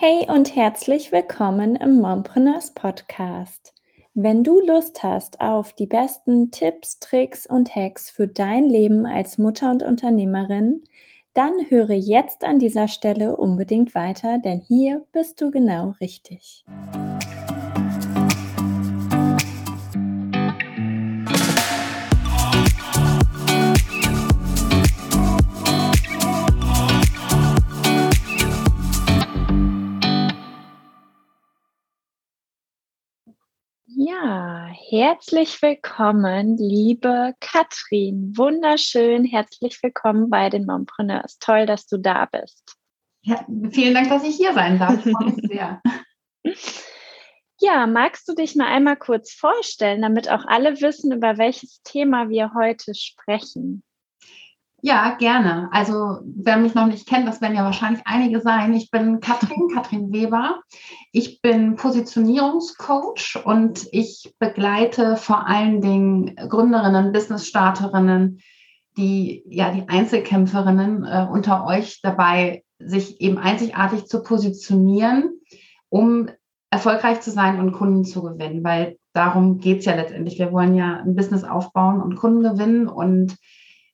Hey und herzlich willkommen im Mompreneurs Podcast. Wenn du Lust hast auf die besten Tipps, Tricks und Hacks für dein Leben als Mutter und Unternehmerin, dann höre jetzt an dieser Stelle unbedingt weiter, denn hier bist du genau richtig. Ja, herzlich willkommen, liebe Katrin. Wunderschön, herzlich willkommen bei den Mompreneurs. Toll, dass du da bist. Ja, vielen Dank, dass ich hier sein darf. Sehr. Ja, magst du dich mal einmal kurz vorstellen, damit auch alle wissen, über welches Thema wir heute sprechen? Ja, gerne. Also wer mich noch nicht kennt, das werden ja wahrscheinlich einige sein. Ich bin Katrin, Katrin Weber. Ich bin Positionierungscoach und ich begleite vor allen Dingen Gründerinnen, Business-Starterinnen, die ja die Einzelkämpferinnen äh, unter euch dabei, sich eben einzigartig zu positionieren, um erfolgreich zu sein und Kunden zu gewinnen, weil darum geht es ja letztendlich. Wir wollen ja ein Business aufbauen und Kunden gewinnen und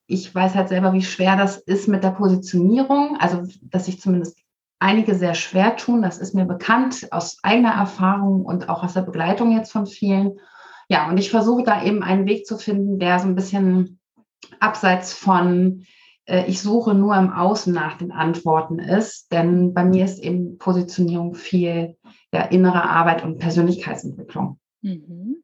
ich weiß halt selber, wie schwer das ist mit der Positionierung. Also, dass sich zumindest einige sehr schwer tun. Das ist mir bekannt aus eigener Erfahrung und auch aus der Begleitung jetzt von vielen. Ja, und ich versuche da eben einen Weg zu finden, der so ein bisschen abseits von äh, ich suche nur im Außen nach den Antworten ist. Denn bei mir ist eben Positionierung viel ja, innere Arbeit und Persönlichkeitsentwicklung. Mhm.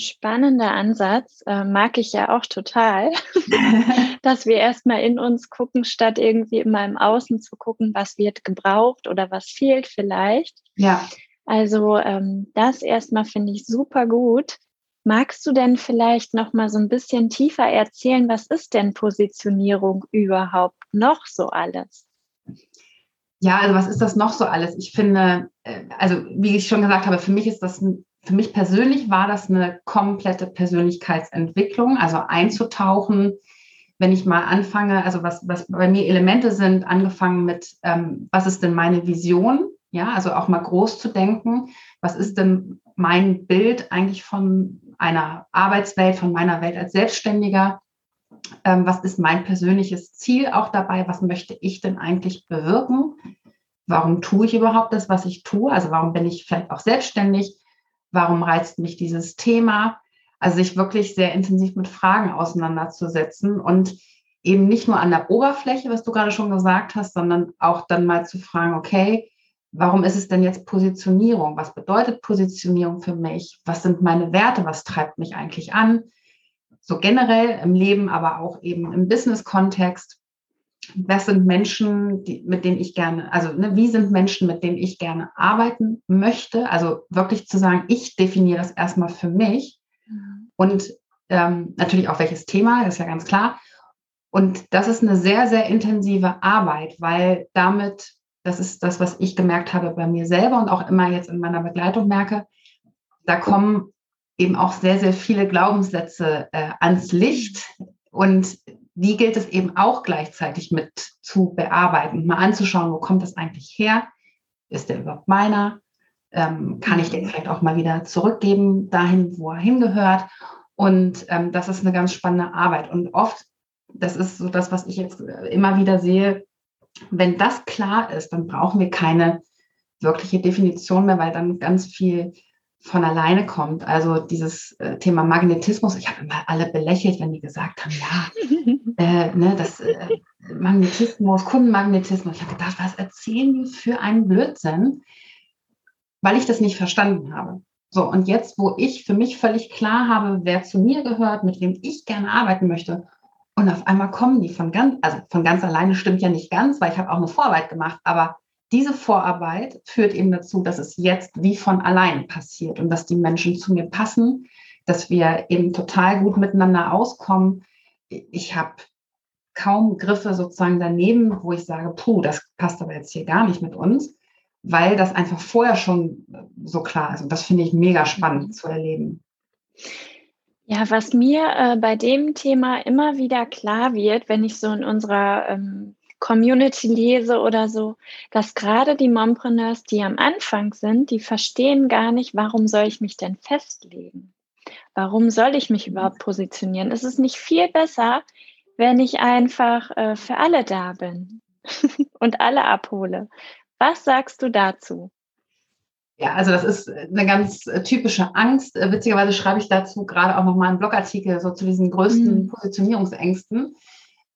Spannender Ansatz, äh, mag ich ja auch total, dass wir erstmal in uns gucken, statt irgendwie immer im Außen zu gucken, was wird gebraucht oder was fehlt vielleicht. Ja. Also ähm, das erstmal finde ich super gut. Magst du denn vielleicht noch mal so ein bisschen tiefer erzählen, was ist denn Positionierung überhaupt noch so alles? Ja, also was ist das noch so alles? Ich finde, äh, also wie ich schon gesagt habe, für mich ist das ein für mich persönlich war das eine komplette Persönlichkeitsentwicklung, also einzutauchen, wenn ich mal anfange, also was, was bei mir Elemente sind, angefangen mit, ähm, was ist denn meine Vision? Ja, also auch mal groß zu denken. Was ist denn mein Bild eigentlich von einer Arbeitswelt, von meiner Welt als Selbstständiger? Ähm, was ist mein persönliches Ziel auch dabei? Was möchte ich denn eigentlich bewirken? Warum tue ich überhaupt das, was ich tue? Also warum bin ich vielleicht auch selbstständig? Warum reizt mich dieses Thema? Also sich wirklich sehr intensiv mit Fragen auseinanderzusetzen und eben nicht nur an der Oberfläche, was du gerade schon gesagt hast, sondern auch dann mal zu fragen, okay, warum ist es denn jetzt Positionierung? Was bedeutet Positionierung für mich? Was sind meine Werte? Was treibt mich eigentlich an? So generell im Leben, aber auch eben im Business-Kontext was sind Menschen, die, mit denen ich gerne, also ne, wie sind Menschen, mit denen ich gerne arbeiten möchte? Also wirklich zu sagen, ich definiere das erstmal für mich mhm. und ähm, natürlich auch welches Thema, das ist ja ganz klar. Und das ist eine sehr, sehr intensive Arbeit, weil damit, das ist das, was ich gemerkt habe bei mir selber und auch immer jetzt in meiner Begleitung merke, da kommen eben auch sehr, sehr viele Glaubenssätze äh, ans Licht. Und die gilt es eben auch gleichzeitig mit zu bearbeiten, mal anzuschauen, wo kommt das eigentlich her? Ist der überhaupt meiner? Ähm, kann ich den mhm. vielleicht auch mal wieder zurückgeben, dahin, wo er hingehört? Und ähm, das ist eine ganz spannende Arbeit. Und oft, das ist so das, was ich jetzt äh, immer wieder sehe, wenn das klar ist, dann brauchen wir keine wirkliche Definition mehr, weil dann ganz viel von alleine kommt. Also dieses äh, Thema Magnetismus, ich habe immer alle belächelt, wenn die gesagt haben, ja, äh, ne, das äh, Magnetismus, Kundenmagnetismus. Ich habe gedacht, was erzählen die für einen Blödsinn, weil ich das nicht verstanden habe. So, und jetzt, wo ich für mich völlig klar habe, wer zu mir gehört, mit wem ich gerne arbeiten möchte, und auf einmal kommen die von ganz, also von ganz alleine stimmt ja nicht ganz, weil ich habe auch eine Vorarbeit gemacht, aber diese Vorarbeit führt eben dazu, dass es jetzt wie von allein passiert und dass die Menschen zu mir passen, dass wir eben total gut miteinander auskommen. Ich habe kaum Griffe sozusagen daneben, wo ich sage, puh, das passt aber jetzt hier gar nicht mit uns, weil das einfach vorher schon so klar ist. Und das finde ich mega spannend zu erleben. Ja, was mir äh, bei dem Thema immer wieder klar wird, wenn ich so in unserer ähm, Community lese oder so, dass gerade die Mompreneurs, die am Anfang sind, die verstehen gar nicht, warum soll ich mich denn festlegen? Warum soll ich mich überhaupt positionieren? Es ist nicht viel besser, wenn ich einfach äh, für alle da bin und alle abhole. Was sagst du dazu? Ja, also das ist eine ganz typische Angst. Äh, witzigerweise schreibe ich dazu gerade auch nochmal einen Blogartikel so zu diesen größten mhm. Positionierungsängsten.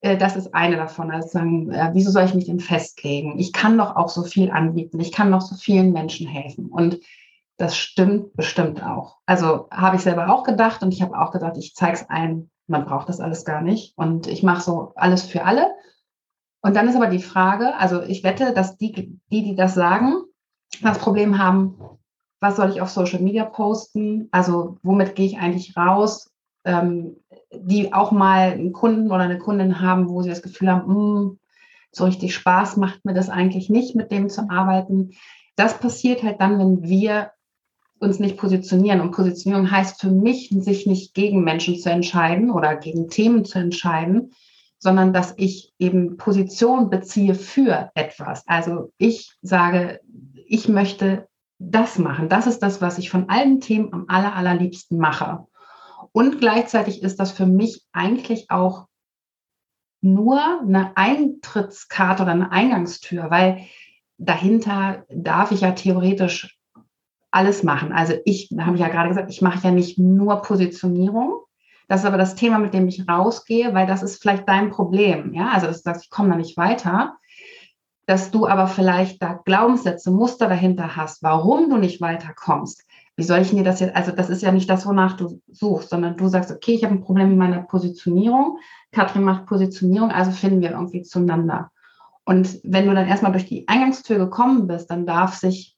Äh, das ist eine davon. Also sagen, wieso soll ich mich denn festlegen? Ich kann doch auch so viel anbieten. Ich kann doch so vielen Menschen helfen. Und das stimmt bestimmt auch. Also habe ich selber auch gedacht und ich habe auch gedacht, ich zeige es ein, man braucht das alles gar nicht. Und ich mache so alles für alle. Und dann ist aber die Frage, also ich wette, dass die, die, die das sagen, das Problem haben, was soll ich auf Social Media posten? Also womit gehe ich eigentlich raus? Ähm, die auch mal einen Kunden oder eine Kundin haben, wo sie das Gefühl haben, hm, so richtig Spaß macht mir das eigentlich nicht, mit dem zu arbeiten. Das passiert halt dann, wenn wir uns nicht positionieren. Und Positionierung heißt für mich, sich nicht gegen Menschen zu entscheiden oder gegen Themen zu entscheiden, sondern dass ich eben Position beziehe für etwas. Also ich sage, ich möchte das machen. Das ist das, was ich von allen Themen am aller, allerliebsten mache. Und gleichzeitig ist das für mich eigentlich auch nur eine Eintrittskarte oder eine Eingangstür, weil dahinter darf ich ja theoretisch alles machen. Also ich, habe ich ja gerade gesagt, ich mache ja nicht nur Positionierung. Das ist aber das Thema, mit dem ich rausgehe, weil das ist vielleicht dein Problem. Ja, also dass du sagst, ich komme da nicht weiter. Dass du aber vielleicht da Glaubenssätze, Muster dahinter hast, warum du nicht weiterkommst. Wie soll ich mir das jetzt, also das ist ja nicht das, wonach du suchst, sondern du sagst, okay, ich habe ein Problem mit meiner Positionierung. Katrin macht Positionierung, also finden wir irgendwie zueinander. Und wenn du dann erstmal durch die Eingangstür gekommen bist, dann darf sich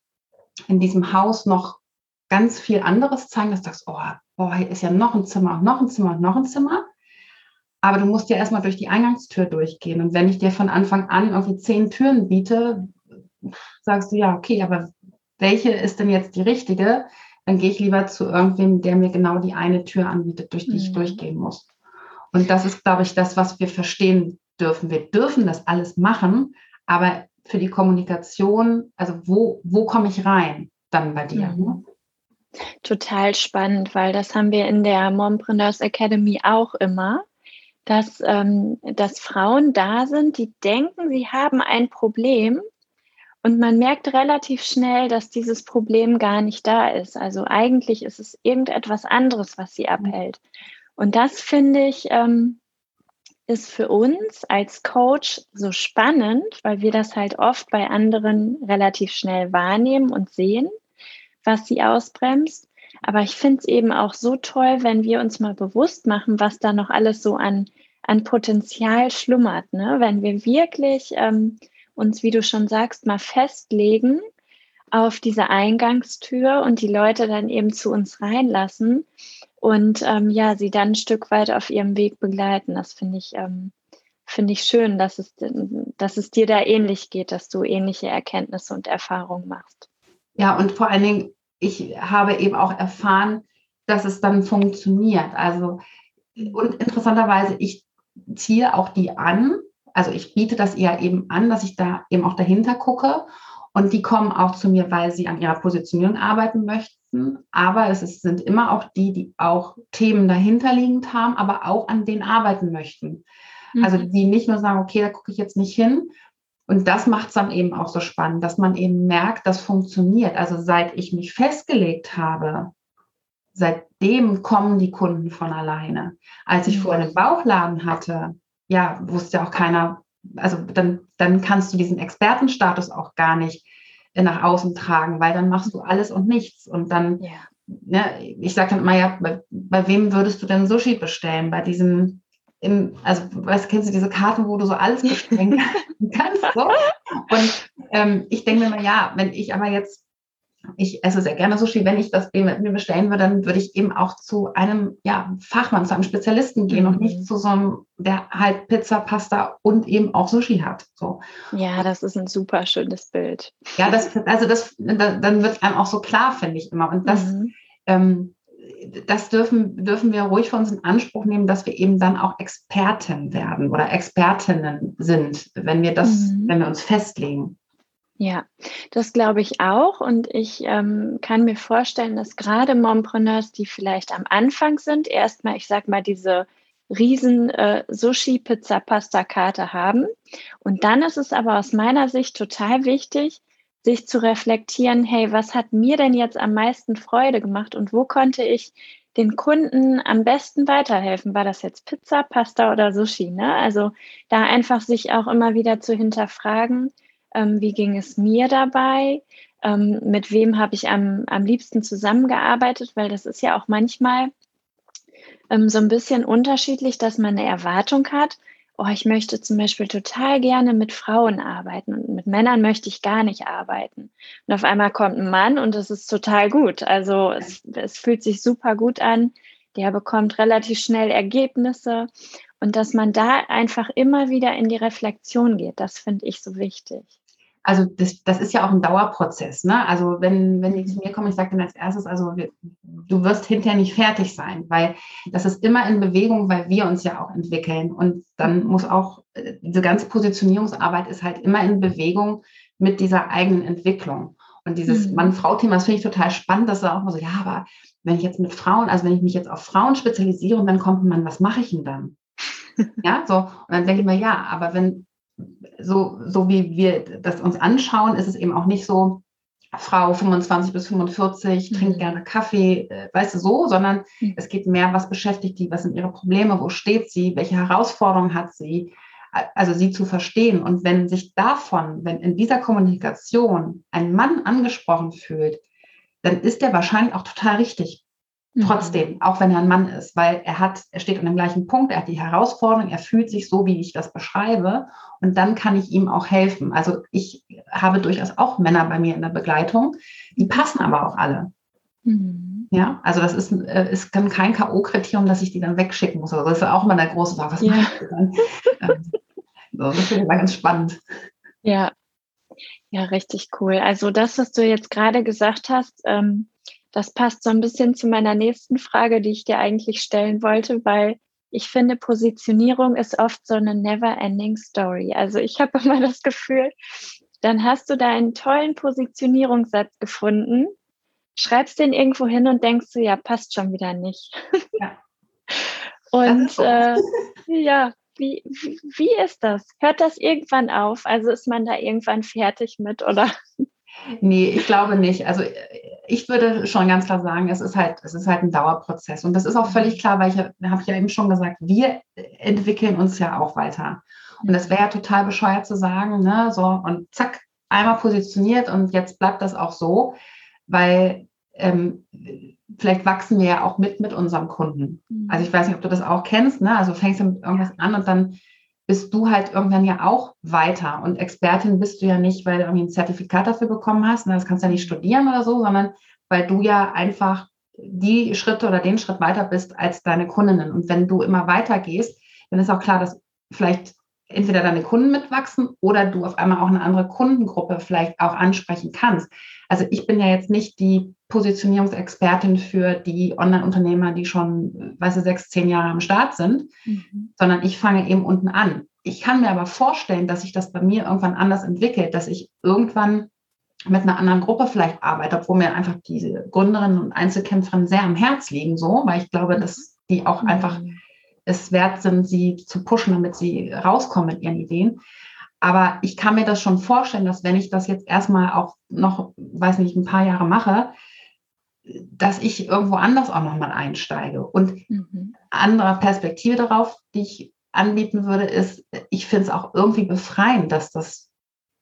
in diesem Haus noch ganz viel anderes zeigen, dass du sagst, oh, oh, hier ist ja noch ein Zimmer, noch ein Zimmer, noch ein Zimmer. Aber du musst ja erstmal durch die Eingangstür durchgehen. Und wenn ich dir von Anfang an irgendwie zehn Türen biete, sagst du, ja, okay, aber welche ist denn jetzt die richtige? Dann gehe ich lieber zu irgendwem, der mir genau die eine Tür anbietet, durch die mhm. ich durchgehen muss. Und das ist, glaube ich, das, was wir verstehen dürfen. Wir dürfen das alles machen, aber für die Kommunikation, also wo, wo komme ich rein dann bei dir? Mhm. Total spannend, weil das haben wir in der Mompreneurs Academy auch immer, dass, ähm, dass Frauen da sind, die denken, sie haben ein Problem und man merkt relativ schnell, dass dieses Problem gar nicht da ist. Also eigentlich ist es irgendetwas anderes, was sie abhält. Und das finde ich, ähm, ist für uns als Coach so spannend, weil wir das halt oft bei anderen relativ schnell wahrnehmen und sehen, was sie ausbremst. Aber ich finde es eben auch so toll, wenn wir uns mal bewusst machen, was da noch alles so an, an Potenzial schlummert. Ne? Wenn wir wirklich ähm, uns, wie du schon sagst, mal festlegen auf diese Eingangstür und die Leute dann eben zu uns reinlassen und ähm, ja, sie dann ein Stück weit auf ihrem Weg begleiten. Das finde ich, ähm, finde ich schön, dass es, dass es dir da ähnlich geht, dass du ähnliche Erkenntnisse und Erfahrungen machst. Ja, und vor allen Dingen, ich habe eben auch erfahren, dass es dann funktioniert. Also, und interessanterweise, ich ziehe auch die an. Also ich biete das eher eben an, dass ich da eben auch dahinter gucke. Und die kommen auch zu mir, weil sie an ihrer Positionierung arbeiten möchten aber es ist, sind immer auch die, die auch Themen dahinterliegend haben, aber auch an denen arbeiten möchten. Mhm. Also die nicht nur sagen, okay, da gucke ich jetzt nicht hin. Und das macht es dann eben auch so spannend, dass man eben merkt, das funktioniert. Also seit ich mich festgelegt habe, seitdem kommen die Kunden von alleine. Als ich mhm. vorher einen Bauchladen hatte, ja, wusste ja auch keiner, also dann, dann kannst du diesen Expertenstatus auch gar nicht nach außen tragen, weil dann machst du alles und nichts. Und dann, ja. ne, ich sage dann immer, ja, bei, bei, wem würdest du denn Sushi bestellen? Bei diesem, im, also weißt, kennst du diese Karten, wo du so alles bestellen kannst? So? Und ähm, ich denke mir immer, ja, wenn ich aber jetzt ich esse sehr gerne Sushi. Wenn ich das mit mir bestellen würde, dann würde ich eben auch zu einem ja, Fachmann, zu einem Spezialisten gehen mhm. und nicht mhm. zu so einem, der halt Pizza, Pasta und eben auch Sushi hat. So. Ja, das ist ein super schönes Bild. Ja, das, also das, dann wird einem auch so klar, finde ich immer. Und das mhm. ähm, das dürfen, dürfen wir ruhig für uns in Anspruch nehmen, dass wir eben dann auch Experten werden oder Expertinnen sind, wenn wir das, mhm. wenn wir uns festlegen. Ja, das glaube ich auch. Und ich ähm, kann mir vorstellen, dass gerade Mompreneurs, die vielleicht am Anfang sind, erstmal, ich sag mal, diese riesen äh, Sushi, Pizza, Pasta, Karte haben. Und dann ist es aber aus meiner Sicht total wichtig, sich zu reflektieren, hey, was hat mir denn jetzt am meisten Freude gemacht und wo konnte ich den Kunden am besten weiterhelfen? War das jetzt Pizza, Pasta oder Sushi? Ne? Also da einfach sich auch immer wieder zu hinterfragen, ähm, wie ging es mir dabei? Ähm, mit wem habe ich am, am liebsten zusammengearbeitet? Weil das ist ja auch manchmal ähm, so ein bisschen unterschiedlich, dass man eine Erwartung hat. Oh, ich möchte zum Beispiel total gerne mit Frauen arbeiten und mit Männern möchte ich gar nicht arbeiten. Und auf einmal kommt ein Mann und es ist total gut. Also es, es fühlt sich super gut an. Der bekommt relativ schnell Ergebnisse und dass man da einfach immer wieder in die Reflexion geht, das finde ich so wichtig also das, das ist ja auch ein Dauerprozess. Ne? Also wenn, wenn die zu mir kommen, ich sage dann als erstes, also wir, du wirst hinterher nicht fertig sein, weil das ist immer in Bewegung, weil wir uns ja auch entwickeln. Und dann muss auch, äh, diese ganze Positionierungsarbeit ist halt immer in Bewegung mit dieser eigenen Entwicklung. Und dieses mhm. Mann-Frau-Thema, das finde ich total spannend, dass er auch mal so, ja, aber wenn ich jetzt mit Frauen, also wenn ich mich jetzt auf Frauen spezialisiere und dann kommt ein Mann, was mache ich denn dann? ja, so. Und dann denke ich mir, ja, aber wenn, so, so wie wir das uns anschauen, ist es eben auch nicht so, Frau 25 bis 45 mhm. trinkt gerne Kaffee, äh, weißt du so, sondern mhm. es geht mehr, was beschäftigt die, was sind ihre Probleme, wo steht sie, welche Herausforderungen hat sie, also sie zu verstehen. Und wenn sich davon, wenn in dieser Kommunikation ein Mann angesprochen fühlt, dann ist der wahrscheinlich auch total richtig. Trotzdem, mhm. auch wenn er ein Mann ist, weil er hat, er steht an dem gleichen Punkt, er hat die Herausforderung, er fühlt sich so, wie ich das beschreibe. Und dann kann ich ihm auch helfen. Also ich habe durchaus auch Männer bei mir in der Begleitung, die passen aber auch alle. Mhm. Ja, also das ist, äh, ist kein K.O.-Kriterium, dass ich die dann wegschicken muss. Also das ist auch immer der große Frage, was ja. mache ich dann? Ähm, so, das finde ich immer ganz spannend. Ja, ja, richtig cool. Also das, was du jetzt gerade gesagt hast, ähm, das passt so ein bisschen zu meiner nächsten Frage, die ich dir eigentlich stellen wollte, weil ich finde, Positionierung ist oft so eine never-ending Story. Also ich habe immer das Gefühl, dann hast du da einen tollen Positionierungssatz gefunden, schreibst den irgendwo hin und denkst du, ja, passt schon wieder nicht. Ja. und äh, ja, wie, wie, wie ist das? Hört das irgendwann auf? Also ist man da irgendwann fertig mit oder? Nee, ich glaube nicht. Also ich würde schon ganz klar sagen, es ist halt, es ist halt ein Dauerprozess. Und das ist auch völlig klar, weil ich habe ja eben schon gesagt, wir entwickeln uns ja auch weiter. Und das wäre ja total bescheuert zu sagen, ne, so und zack, einmal positioniert und jetzt bleibt das auch so, weil ähm, vielleicht wachsen wir ja auch mit mit unserem Kunden. Mhm. Also ich weiß nicht, ob du das auch kennst, ne? Also fängst du mit irgendwas an und dann bist du halt irgendwann ja auch weiter. Und Expertin bist du ja nicht, weil du irgendwie ein Zertifikat dafür bekommen hast. Ne? Das kannst du ja nicht studieren oder so, sondern weil du ja einfach die Schritte oder den Schritt weiter bist als deine Kundinnen. Und wenn du immer weiter gehst, dann ist auch klar, dass vielleicht entweder deine Kunden mitwachsen oder du auf einmal auch eine andere Kundengruppe vielleicht auch ansprechen kannst. Also ich bin ja jetzt nicht die Positionierungsexpertin für die Online-Unternehmer, die schon, weiß ich, sechs, zehn Jahre am Start sind, mhm. sondern ich fange eben unten an. Ich kann mir aber vorstellen, dass sich das bei mir irgendwann anders entwickelt, dass ich irgendwann mit einer anderen Gruppe vielleicht arbeite, obwohl mir einfach diese Gründerinnen und Einzelkämpferinnen sehr am Herz liegen, so, weil ich glaube, dass die auch mhm. einfach es wert sind, sie zu pushen, damit sie rauskommen mit ihren Ideen. Aber ich kann mir das schon vorstellen, dass wenn ich das jetzt erstmal auch noch, weiß nicht, ein paar Jahre mache, dass ich irgendwo anders auch nochmal einsteige. Und mhm. andere Perspektive darauf, die ich anbieten würde, ist, ich finde es auch irgendwie befreiend, dass das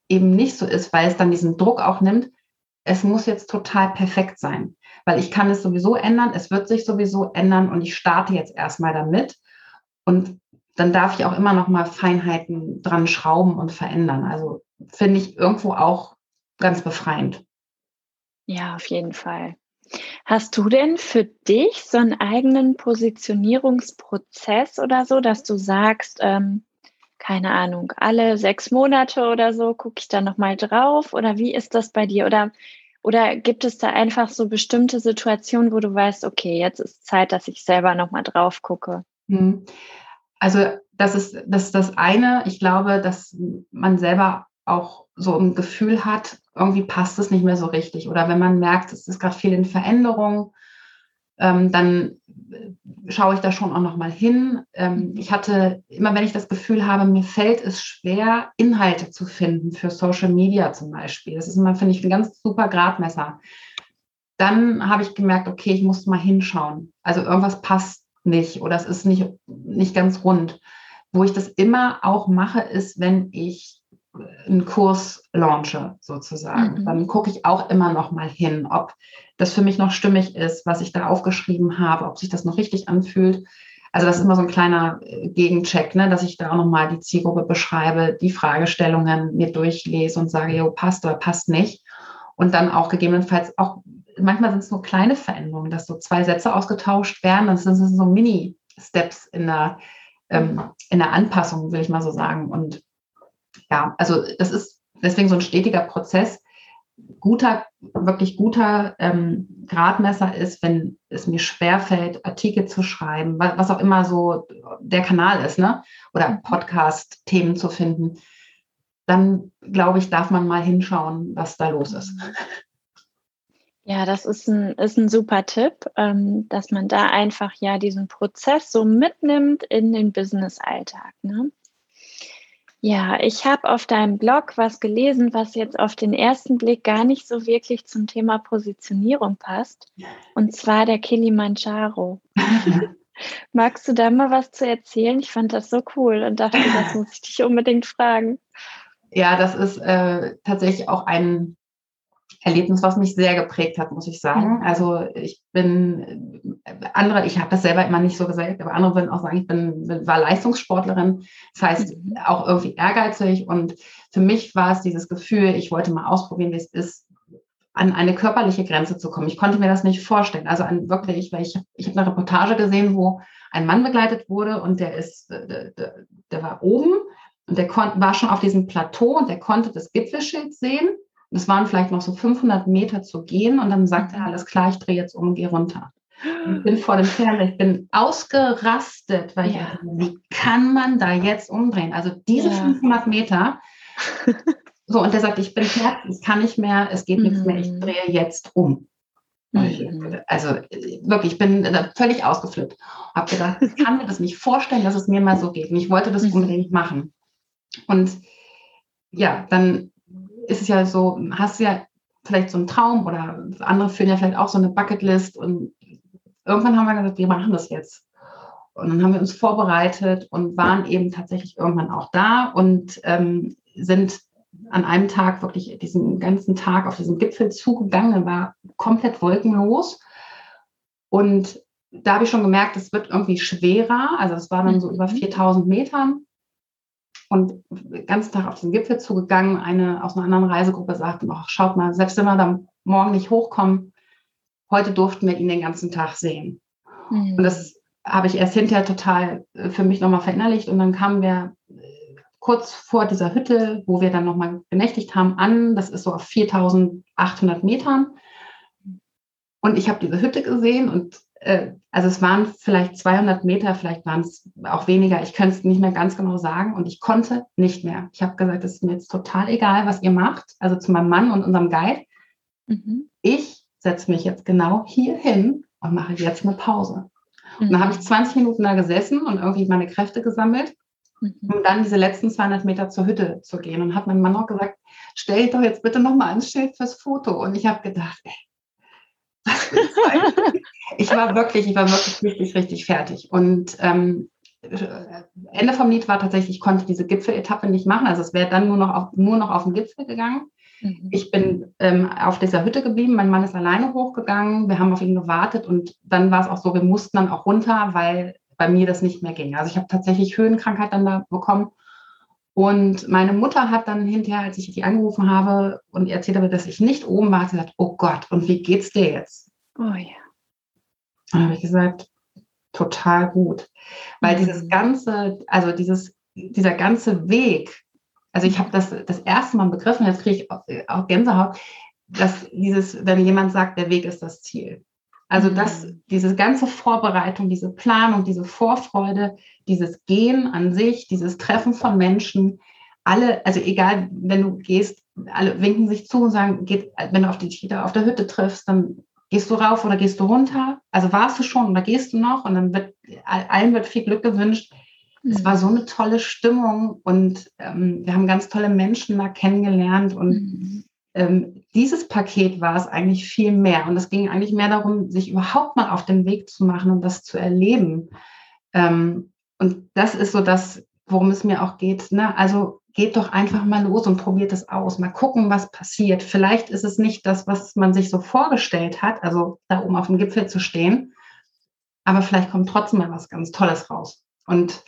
eben nicht so ist, weil es dann diesen Druck auch nimmt, es muss jetzt total perfekt sein, weil ich kann es sowieso ändern, es wird sich sowieso ändern und ich starte jetzt erstmal damit. Und dann darf ich auch immer noch mal Feinheiten dran schrauben und verändern. Also finde ich irgendwo auch ganz befreiend. Ja, auf jeden Fall. Hast du denn für dich so einen eigenen Positionierungsprozess oder so, dass du sagst, ähm, keine Ahnung, alle sechs Monate oder so gucke ich da nochmal drauf? Oder wie ist das bei dir? Oder, Oder gibt es da einfach so bestimmte Situationen, wo du weißt, okay, jetzt ist Zeit, dass ich selber nochmal drauf gucke? Hm. Also das ist, das ist das eine. Ich glaube, dass man selber auch so ein Gefühl hat, irgendwie passt es nicht mehr so richtig. Oder wenn man merkt, es ist gerade viel in Veränderung, ähm, dann schaue ich da schon auch nochmal hin. Ähm, ich hatte immer, wenn ich das Gefühl habe, mir fällt es schwer, Inhalte zu finden für Social Media zum Beispiel. Das ist immer, finde ich, ein ganz super Gradmesser. Dann habe ich gemerkt, okay, ich muss mal hinschauen. Also irgendwas passt nicht oder es ist nicht, nicht ganz rund. Wo ich das immer auch mache, ist, wenn ich einen Kurs launche, sozusagen. Mhm. Dann gucke ich auch immer noch mal hin, ob das für mich noch stimmig ist, was ich da aufgeschrieben habe, ob sich das noch richtig anfühlt. Also das ist immer so ein kleiner äh, Gegencheck, ne, dass ich da auch noch mal die Zielgruppe beschreibe, die Fragestellungen mir durchlese und sage, jo, passt oder passt nicht. Und dann auch gegebenenfalls auch, manchmal sind es nur kleine Veränderungen, dass so zwei Sätze ausgetauscht werden. Das sind so Mini-Steps in der, ähm, in der Anpassung, will ich mal so sagen. Und ja, also das ist deswegen so ein stetiger Prozess. Guter, wirklich guter ähm, Gradmesser ist, wenn es mir schwerfällt, Artikel zu schreiben, was, was auch immer so der Kanal ist, ne? Oder mhm. Podcast-Themen zu finden, dann glaube ich, darf man mal hinschauen, was da los ist. Ja, das ist ein, ist ein super Tipp, ähm, dass man da einfach ja diesen Prozess so mitnimmt in den Business-Alltag. Ne? Ja, ich habe auf deinem Blog was gelesen, was jetzt auf den ersten Blick gar nicht so wirklich zum Thema Positionierung passt. Und zwar der Kilimanjaro. Magst du da mal was zu erzählen? Ich fand das so cool und dachte, das muss ich dich unbedingt fragen. Ja, das ist äh, tatsächlich auch ein Erlebnis, was mich sehr geprägt hat, muss ich sagen. Mhm. Also ich bin, andere, ich habe das selber immer nicht so gesagt, aber andere würden auch sagen, ich bin, war Leistungssportlerin. Das heißt, mhm. auch irgendwie ehrgeizig. Und für mich war es dieses Gefühl, ich wollte mal ausprobieren, wie es ist, an eine körperliche Grenze zu kommen. Ich konnte mir das nicht vorstellen. Also an wirklich, weil ich, ich habe eine Reportage gesehen, wo ein Mann begleitet wurde und der ist, der, der, der war oben und der war schon auf diesem Plateau und der konnte das Gipfelschild sehen es waren vielleicht noch so 500 Meter zu gehen und dann sagte er, alles klar, ich drehe jetzt um, gehe runter. Ich bin vor dem Fernseher, ich bin ausgerastet, weil ja. ich dachte, wie kann man da jetzt umdrehen? Also diese ja. 500 Meter. So, und der sagt, ich bin fertig, ich kann nicht mehr, es geht mhm. nichts mehr, ich mhm. drehe jetzt um. Mhm. Also wirklich, ich bin völlig ausgeflippt. Habe gedacht, ich kann mir das nicht vorstellen, dass es mir mal so geht. Und ich wollte das unbedingt machen. Und ja, dann ist es ja so, hast du ja vielleicht so einen Traum oder andere führen ja vielleicht auch so eine Bucketlist und irgendwann haben wir gesagt, wir machen das jetzt. Und dann haben wir uns vorbereitet und waren eben tatsächlich irgendwann auch da und ähm, sind an einem Tag wirklich diesen ganzen Tag auf diesem Gipfel zugegangen. Er war komplett wolkenlos. Und da habe ich schon gemerkt, es wird irgendwie schwerer. Also es war dann so über 4000 mhm. Metern und den ganzen Tag auf den Gipfel zugegangen. Eine aus einer anderen Reisegruppe sagte noch, schaut mal, selbst wenn wir dann morgen nicht hochkommen, heute durften wir ihn den ganzen Tag sehen. Mhm. Und das habe ich erst hinterher total äh, für mich nochmal verinnerlicht. Und dann kamen wir äh, kurz vor dieser Hütte, wo wir dann nochmal genächtigt haben, an. Das ist so auf 4800 Metern. Und ich habe diese Hütte gesehen und also es waren vielleicht 200 Meter, vielleicht waren es auch weniger. Ich könnte es nicht mehr ganz genau sagen und ich konnte nicht mehr. Ich habe gesagt, es ist mir jetzt total egal, was ihr macht. Also zu meinem Mann und unserem Guide. Mhm. Ich setze mich jetzt genau hier hin und mache jetzt eine Pause. Mhm. Und dann habe ich 20 Minuten da gesessen und irgendwie meine Kräfte gesammelt, mhm. um dann diese letzten 200 Meter zur Hütte zu gehen. Und hat mein Mann auch gesagt, stell doch jetzt bitte nochmal ans Schild fürs Foto. Und ich habe gedacht, ey, ich war wirklich, ich war wirklich richtig, richtig fertig. Und ähm, Ende vom Lied war tatsächlich, ich konnte diese Gipfeletappe nicht machen. Also es wäre dann nur noch auf, nur noch auf den Gipfel gegangen. Mhm. Ich bin ähm, auf dieser Hütte geblieben. Mein Mann ist alleine hochgegangen. Wir haben auf ihn gewartet und dann war es auch so, wir mussten dann auch runter, weil bei mir das nicht mehr ging. Also ich habe tatsächlich Höhenkrankheit dann da bekommen. Und meine Mutter hat dann hinterher, als ich die angerufen habe und erzählt habe, dass ich nicht oben war, gesagt, oh Gott, und wie geht's dir jetzt? Oh ja. Dann habe ich gesagt, total gut. Weil mhm. dieses ganze, also dieses, dieser ganze Weg, also ich habe das das erste Mal begriffen, jetzt kriege ich auch Gänsehaut, dass dieses, wenn jemand sagt, der Weg ist das Ziel. Also dass mhm. diese ganze Vorbereitung, diese Planung, diese Vorfreude, dieses Gehen an sich, dieses Treffen von Menschen, alle, also egal, wenn du gehst, alle winken sich zu und sagen, geht, wenn du auf die Kita auf der Hütte triffst, dann gehst du rauf oder gehst du runter? Also warst du schon oder gehst du noch? Und dann wird allen wird viel Glück gewünscht. Es mhm. war so eine tolle Stimmung und ähm, wir haben ganz tolle Menschen da kennengelernt und mhm. Ähm, dieses Paket war es eigentlich viel mehr und es ging eigentlich mehr darum, sich überhaupt mal auf den Weg zu machen und das zu erleben. Ähm, und das ist so das, worum es mir auch geht. Ne? Also geht doch einfach mal los und probiert es aus. Mal gucken, was passiert. Vielleicht ist es nicht das, was man sich so vorgestellt hat, also da oben auf dem Gipfel zu stehen, aber vielleicht kommt trotzdem mal was ganz Tolles raus. Und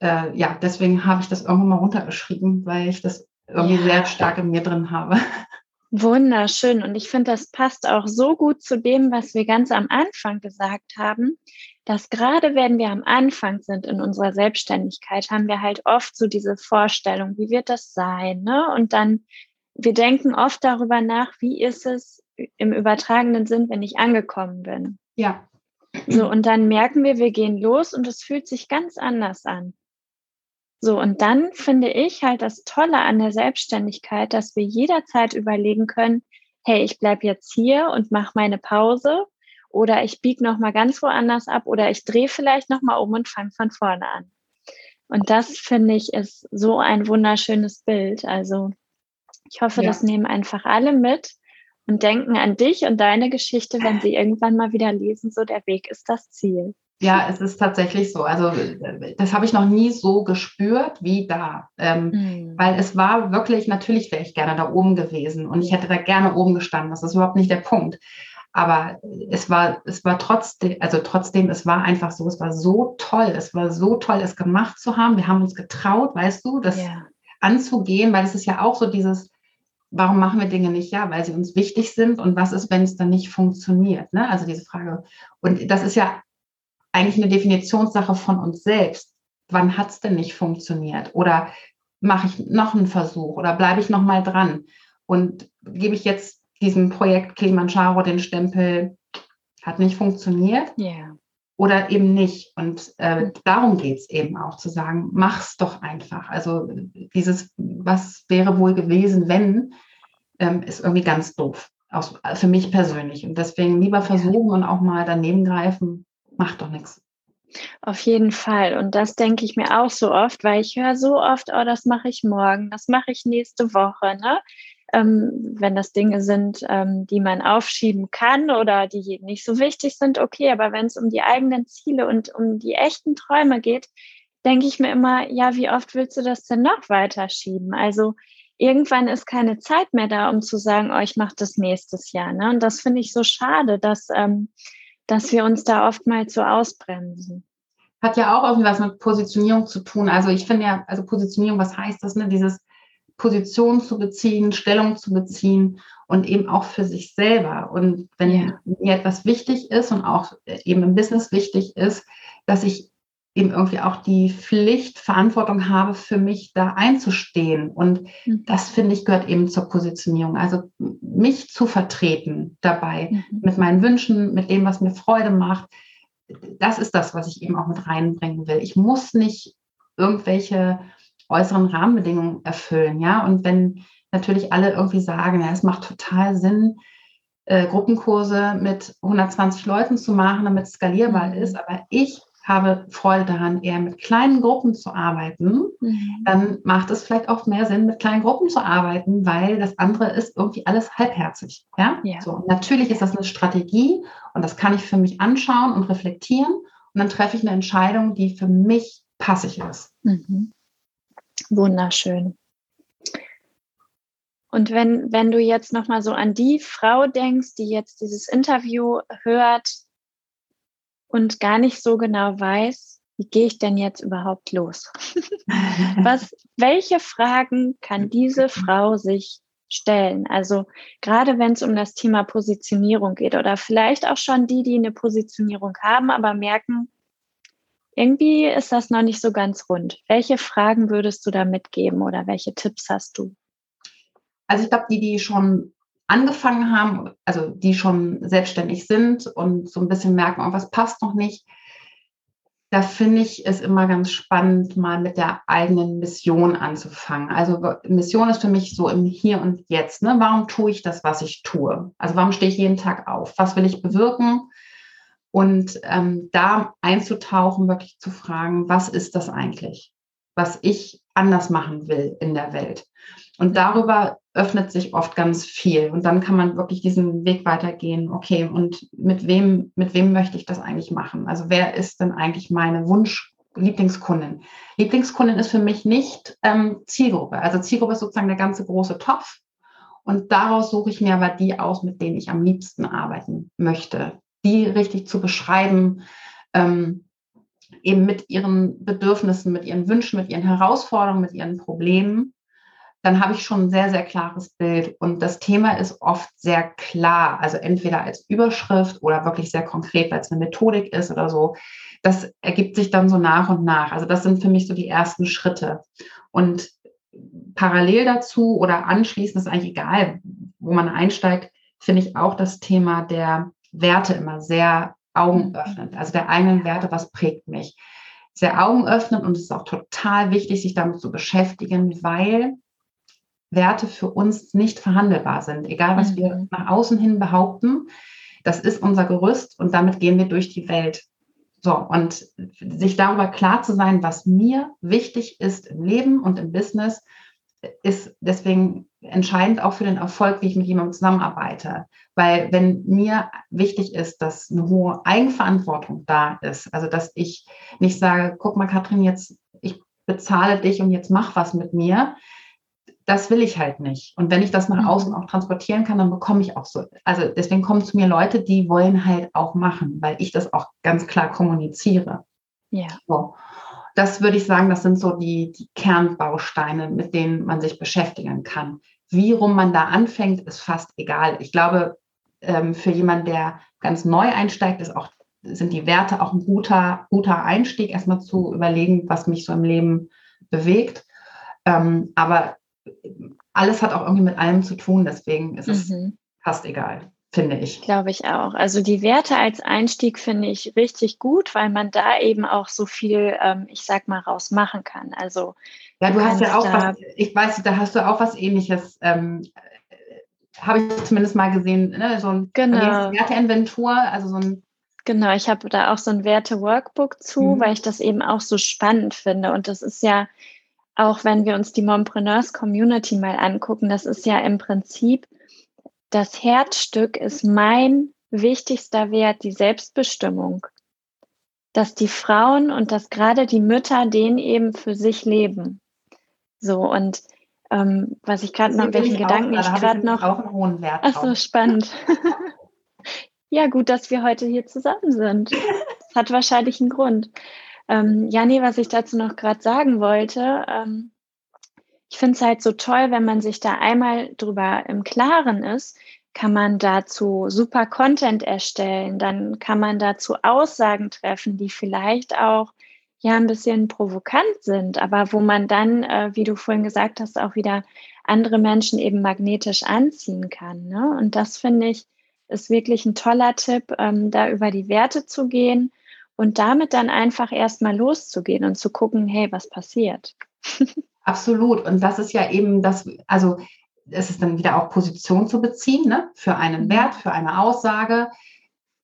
äh, ja, deswegen habe ich das irgendwann mal runtergeschrieben, weil ich das irgendwie ja. sehr stark in mir drin habe. Wunderschön. Und ich finde, das passt auch so gut zu dem, was wir ganz am Anfang gesagt haben, dass gerade wenn wir am Anfang sind in unserer Selbstständigkeit, haben wir halt oft so diese Vorstellung, wie wird das sein? Ne? Und dann, wir denken oft darüber nach, wie ist es im übertragenen Sinn, wenn ich angekommen bin. Ja. So, und dann merken wir, wir gehen los und es fühlt sich ganz anders an. So, und dann finde ich halt das Tolle an der Selbstständigkeit, dass wir jederzeit überlegen können, hey, ich bleibe jetzt hier und mache meine Pause oder ich biege noch mal ganz woanders ab oder ich drehe vielleicht noch mal um und fange von vorne an. Und das finde ich ist so ein wunderschönes Bild. Also ich hoffe, ja. das nehmen einfach alle mit und denken an dich und deine Geschichte, wenn sie irgendwann mal wieder lesen, so der Weg ist das Ziel. Ja, es ist tatsächlich so. Also das habe ich noch nie so gespürt wie da. Ähm, mhm. Weil es war wirklich, natürlich wäre ich gerne da oben gewesen und ich hätte da gerne oben gestanden. Das ist überhaupt nicht der Punkt. Aber es war, es war trotzdem, also trotzdem, es war einfach so, es war so toll, es war so toll, es gemacht zu haben. Wir haben uns getraut, weißt du, das ja. anzugehen, weil es ist ja auch so dieses, warum machen wir Dinge nicht? Ja, weil sie uns wichtig sind und was ist, wenn es dann nicht funktioniert? Ne? Also diese Frage. Und das ist ja eigentlich eine Definitionssache von uns selbst. Wann hat es denn nicht funktioniert? Oder mache ich noch einen Versuch oder bleibe ich noch mal dran? Und gebe ich jetzt diesem Projekt Kilimanjaro den Stempel, hat nicht funktioniert? Yeah. Oder eben nicht. Und äh, darum geht es eben auch, zu sagen, mach's doch einfach. Also dieses, was wäre wohl gewesen, wenn, ähm, ist irgendwie ganz doof. Auch für mich persönlich. Und deswegen lieber versuchen und auch mal daneben greifen, macht doch nichts. Auf jeden Fall. Und das denke ich mir auch so oft, weil ich höre so oft, oh, das mache ich morgen, das mache ich nächste Woche. Ne? Ähm, wenn das Dinge sind, ähm, die man aufschieben kann oder die nicht so wichtig sind, okay. Aber wenn es um die eigenen Ziele und um die echten Träume geht, denke ich mir immer, ja, wie oft willst du das denn noch weiterschieben? Also irgendwann ist keine Zeit mehr da, um zu sagen, oh, ich mache das nächstes Jahr. Ne? Und das finde ich so schade, dass ähm, dass wir uns da oftmals so ausbremsen. Hat ja auch irgendwas mit Positionierung zu tun. Also ich finde ja, also Positionierung, was heißt das, ne? Dieses Position zu beziehen, Stellung zu beziehen und eben auch für sich selber. Und wenn ja. mir etwas wichtig ist und auch eben im Business wichtig ist, dass ich eben irgendwie auch die Pflicht, Verantwortung habe, für mich da einzustehen. Und mhm. das, finde ich, gehört eben zur Positionierung. Also mich zu vertreten dabei, mhm. mit meinen Wünschen, mit dem, was mir Freude macht. Das ist das, was ich eben auch mit reinbringen will. Ich muss nicht irgendwelche äußeren Rahmenbedingungen erfüllen, ja. Und wenn natürlich alle irgendwie sagen, ja, es macht total Sinn, äh, Gruppenkurse mit 120 Leuten zu machen, damit es skalierbar mhm. ist. Aber ich habe Freude daran, eher mit kleinen Gruppen zu arbeiten, mhm. dann macht es vielleicht auch mehr Sinn, mit kleinen Gruppen zu arbeiten, weil das andere ist irgendwie alles halbherzig. Ja? ja. So, natürlich ist das eine Strategie und das kann ich für mich anschauen und reflektieren und dann treffe ich eine Entscheidung, die für mich passig ist. Mhm. Wunderschön. Und wenn, wenn du jetzt nochmal so an die Frau denkst, die jetzt dieses Interview hört, und gar nicht so genau weiß, wie gehe ich denn jetzt überhaupt los? Was, welche Fragen kann diese Frau sich stellen? Also gerade wenn es um das Thema Positionierung geht oder vielleicht auch schon die, die eine Positionierung haben, aber merken, irgendwie ist das noch nicht so ganz rund. Welche Fragen würdest du da mitgeben oder welche Tipps hast du? Also ich glaube, die, die schon angefangen haben, also die schon selbstständig sind und so ein bisschen merken, oh, was passt noch nicht, da finde ich es immer ganz spannend, mal mit der eigenen Mission anzufangen. Also Mission ist für mich so im Hier und Jetzt. Ne? Warum tue ich das, was ich tue? Also warum stehe ich jeden Tag auf? Was will ich bewirken? Und ähm, da einzutauchen, wirklich zu fragen, was ist das eigentlich, was ich anders machen will in der Welt? Und darüber öffnet sich oft ganz viel. Und dann kann man wirklich diesen Weg weitergehen. Okay, und mit wem, mit wem möchte ich das eigentlich machen? Also wer ist denn eigentlich meine Wunsch? Lieblingskundin. Lieblingskundin ist für mich nicht ähm, Zielgruppe. Also Zielgruppe ist sozusagen der ganze große Topf. Und daraus suche ich mir aber die aus, mit denen ich am liebsten arbeiten möchte. Die richtig zu beschreiben, ähm, eben mit ihren Bedürfnissen, mit ihren Wünschen, mit ihren Herausforderungen, mit ihren Problemen dann habe ich schon ein sehr, sehr klares Bild. Und das Thema ist oft sehr klar, also entweder als Überschrift oder wirklich sehr konkret, weil es eine Methodik ist oder so. Das ergibt sich dann so nach und nach. Also das sind für mich so die ersten Schritte. Und parallel dazu oder anschließend ist eigentlich egal, wo man einsteigt, finde ich auch das Thema der Werte immer sehr augenöffnend. Also der eigenen Werte, was prägt mich? Sehr augenöffnend und es ist auch total wichtig, sich damit zu beschäftigen, weil Werte für uns nicht verhandelbar sind. Egal, was mhm. wir nach außen hin behaupten, das ist unser Gerüst und damit gehen wir durch die Welt. So, und sich darüber klar zu sein, was mir wichtig ist im Leben und im Business, ist deswegen entscheidend auch für den Erfolg, wie ich mit jemandem zusammenarbeite. Weil wenn mir wichtig ist, dass eine hohe Eigenverantwortung da ist, also dass ich nicht sage, guck mal, Katrin, jetzt ich bezahle dich und jetzt mach was mit mir, das will ich halt nicht. Und wenn ich das nach mhm. außen auch transportieren kann, dann bekomme ich auch so. Also deswegen kommen zu mir Leute, die wollen halt auch machen, weil ich das auch ganz klar kommuniziere. Ja. So. Das würde ich sagen, das sind so die, die Kernbausteine, mit denen man sich beschäftigen kann. Wie rum man da anfängt, ist fast egal. Ich glaube, ähm, für jemanden, der ganz neu einsteigt, ist auch, sind die Werte auch ein guter, guter Einstieg, erstmal zu überlegen, was mich so im Leben bewegt. Ähm, aber alles hat auch irgendwie mit allem zu tun, deswegen ist es mhm. fast egal, finde ich. Glaube ich auch. Also die Werte als Einstieg finde ich richtig gut, weil man da eben auch so viel, ähm, ich sag mal, rausmachen kann. Also ja, du hast ja auch was, ich weiß, da hast du auch was ähnliches. Ähm, habe ich zumindest mal gesehen, ne? so ein genau. Werteinventur, also so ein Genau, ich habe da auch so ein Werte-Workbook zu, mhm. weil ich das eben auch so spannend finde. Und das ist ja auch wenn wir uns die Mompreneurs Community mal angucken, das ist ja im Prinzip das Herzstück ist mein wichtigster Wert, die Selbstbestimmung. Dass die Frauen und dass gerade die Mütter den eben für sich leben. So und ähm, was ich gerade noch, welchen Gedanken auch, ich gerade noch. Auch einen hohen Wert Ach so, spannend. ja, gut, dass wir heute hier zusammen sind. Das hat wahrscheinlich einen Grund. Ähm, ja, nee, was ich dazu noch gerade sagen wollte, ähm, ich finde es halt so toll, wenn man sich da einmal drüber im Klaren ist, kann man dazu super Content erstellen, dann kann man dazu Aussagen treffen, die vielleicht auch ja ein bisschen provokant sind, aber wo man dann, äh, wie du vorhin gesagt hast, auch wieder andere Menschen eben magnetisch anziehen kann. Ne? Und das finde ich ist wirklich ein toller Tipp, ähm, da über die Werte zu gehen und damit dann einfach erstmal loszugehen und zu gucken, hey, was passiert? Absolut. Und das ist ja eben das, also es ist dann wieder auch Position zu beziehen, ne? für einen mhm. Wert, für eine Aussage.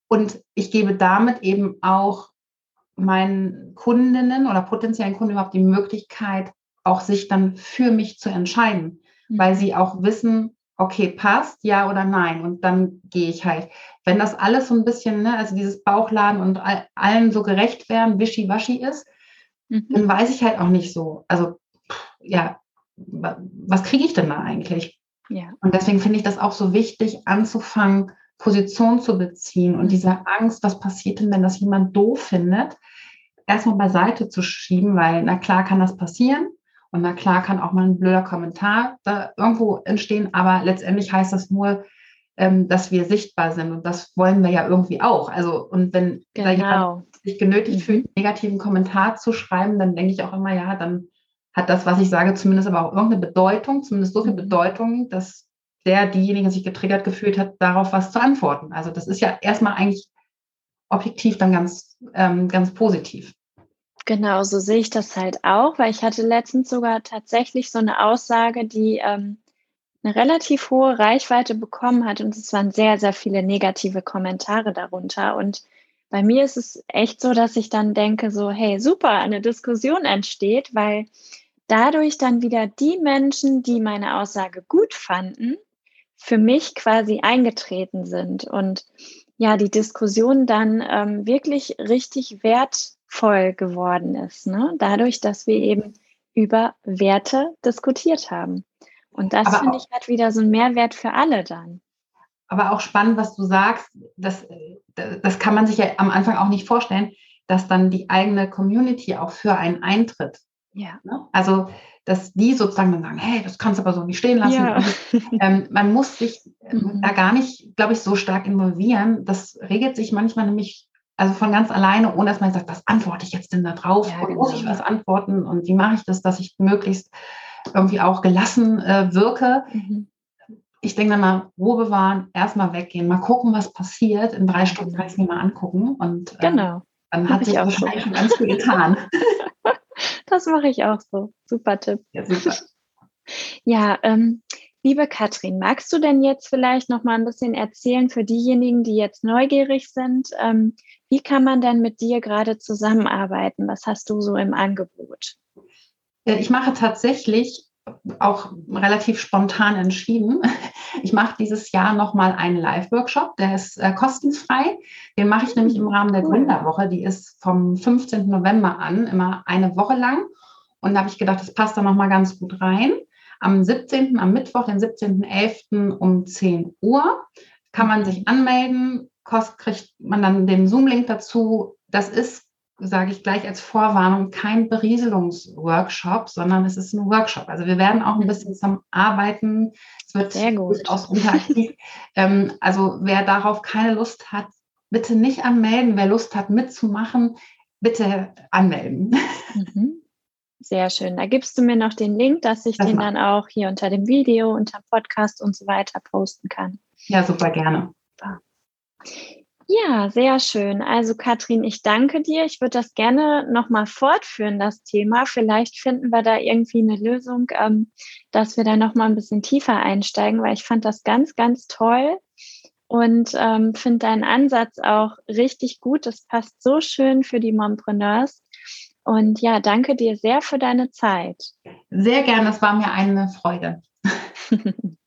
Und ich gebe damit eben auch meinen Kundinnen oder potenziellen Kunden überhaupt die Möglichkeit, auch sich dann für mich zu entscheiden, mhm. weil sie auch wissen, okay, passt, ja oder nein. Und dann gehe ich halt. Wenn das alles so ein bisschen, ne, also dieses Bauchladen und all, allen so gerecht werden, wischiwaschi ist, mhm. dann weiß ich halt auch nicht so. Also, ja, was kriege ich denn da eigentlich? Ja. Und deswegen finde ich das auch so wichtig, anzufangen, Position zu beziehen und mhm. diese Angst, was passiert denn, wenn das jemand doof findet, erstmal beiseite zu schieben, weil na klar kann das passieren. Und na klar kann auch mal ein blöder Kommentar da irgendwo entstehen, aber letztendlich heißt das nur, ähm, dass wir sichtbar sind und das wollen wir ja irgendwie auch. Also und wenn genau. da jemand sich genötigt mhm. fühlt, einen negativen Kommentar zu schreiben, dann denke ich auch immer, ja, dann hat das, was ich sage, zumindest aber auch irgendeine Bedeutung, zumindest so viel mhm. Bedeutung, dass der diejenige sich getriggert gefühlt hat, darauf was zu antworten. Also das ist ja erstmal eigentlich objektiv dann ganz, ähm, ganz positiv. Genau, so sehe ich das halt auch, weil ich hatte letztens sogar tatsächlich so eine Aussage, die ähm, eine relativ hohe Reichweite bekommen hat und es waren sehr, sehr viele negative Kommentare darunter. Und bei mir ist es echt so, dass ich dann denke, so, hey, super, eine Diskussion entsteht, weil dadurch dann wieder die Menschen, die meine Aussage gut fanden, für mich quasi eingetreten sind und ja, die Diskussion dann ähm, wirklich richtig wertvoll geworden ist. Ne? Dadurch, dass wir eben über Werte diskutiert haben. Und das finde ich hat wieder so einen Mehrwert für alle dann. Aber auch spannend, was du sagst, das, das kann man sich ja am Anfang auch nicht vorstellen, dass dann die eigene Community auch für einen eintritt. Ja. Ne? Also, dass die sozusagen dann sagen, hey, das kannst du aber so nicht stehen lassen. Ja. Und, ähm, man muss sich mhm. da gar nicht, glaube ich, so stark involvieren. Das regelt sich manchmal nämlich also von ganz alleine, ohne dass man sagt, was antworte ich jetzt denn da drauf? Ja, genau. Muss ich was antworten? Und wie mache ich das, dass ich möglichst irgendwie auch gelassen äh, wirke. Mhm. Ich denke dann mal, Ruhe bewahren, erstmal weggehen, mal gucken, was passiert. In drei Stunden kann ich es mir mal angucken. Und äh, genau. dann hat sich auch wahrscheinlich schon ganz viel getan. das mache ich auch so. Super Tipp. Ja, super. ja, ähm, liebe Katrin, magst du denn jetzt vielleicht noch mal ein bisschen erzählen für diejenigen, die jetzt neugierig sind? Ähm, wie kann man denn mit dir gerade zusammenarbeiten? Was hast du so im Angebot? Ich mache tatsächlich auch relativ spontan entschieden. Ich mache dieses Jahr nochmal einen Live-Workshop, der ist äh, kostenfrei. Den mache ich nämlich im Rahmen der Gründerwoche. Die ist vom 15. November an, immer eine Woche lang. Und da habe ich gedacht, das passt da nochmal ganz gut rein. Am 17., am Mittwoch, den 17.11. um 10 Uhr kann man sich anmelden. Kost kriegt man dann den Zoom-Link dazu. Das ist sage ich gleich als Vorwarnung, kein Berieselungsworkshop, sondern es ist ein Workshop. Also wir werden auch ein bisschen zum Arbeiten. Es wird Sehr gut. aus interaktiv. ähm, also wer darauf keine Lust hat, bitte nicht anmelden. Wer Lust hat mitzumachen, bitte anmelden. Mhm. Sehr schön. Da gibst du mir noch den Link, dass ich das den dann auch hier unter dem Video, unter dem Podcast und so weiter posten kann. Ja, super gerne. Super. Ja, sehr schön. Also Katrin, ich danke dir. Ich würde das gerne nochmal fortführen, das Thema. Vielleicht finden wir da irgendwie eine Lösung, ähm, dass wir da nochmal ein bisschen tiefer einsteigen, weil ich fand das ganz, ganz toll und ähm, finde deinen Ansatz auch richtig gut. Das passt so schön für die Mompreneurs. Und ja, danke dir sehr für deine Zeit. Sehr gerne, es war mir eine Freude.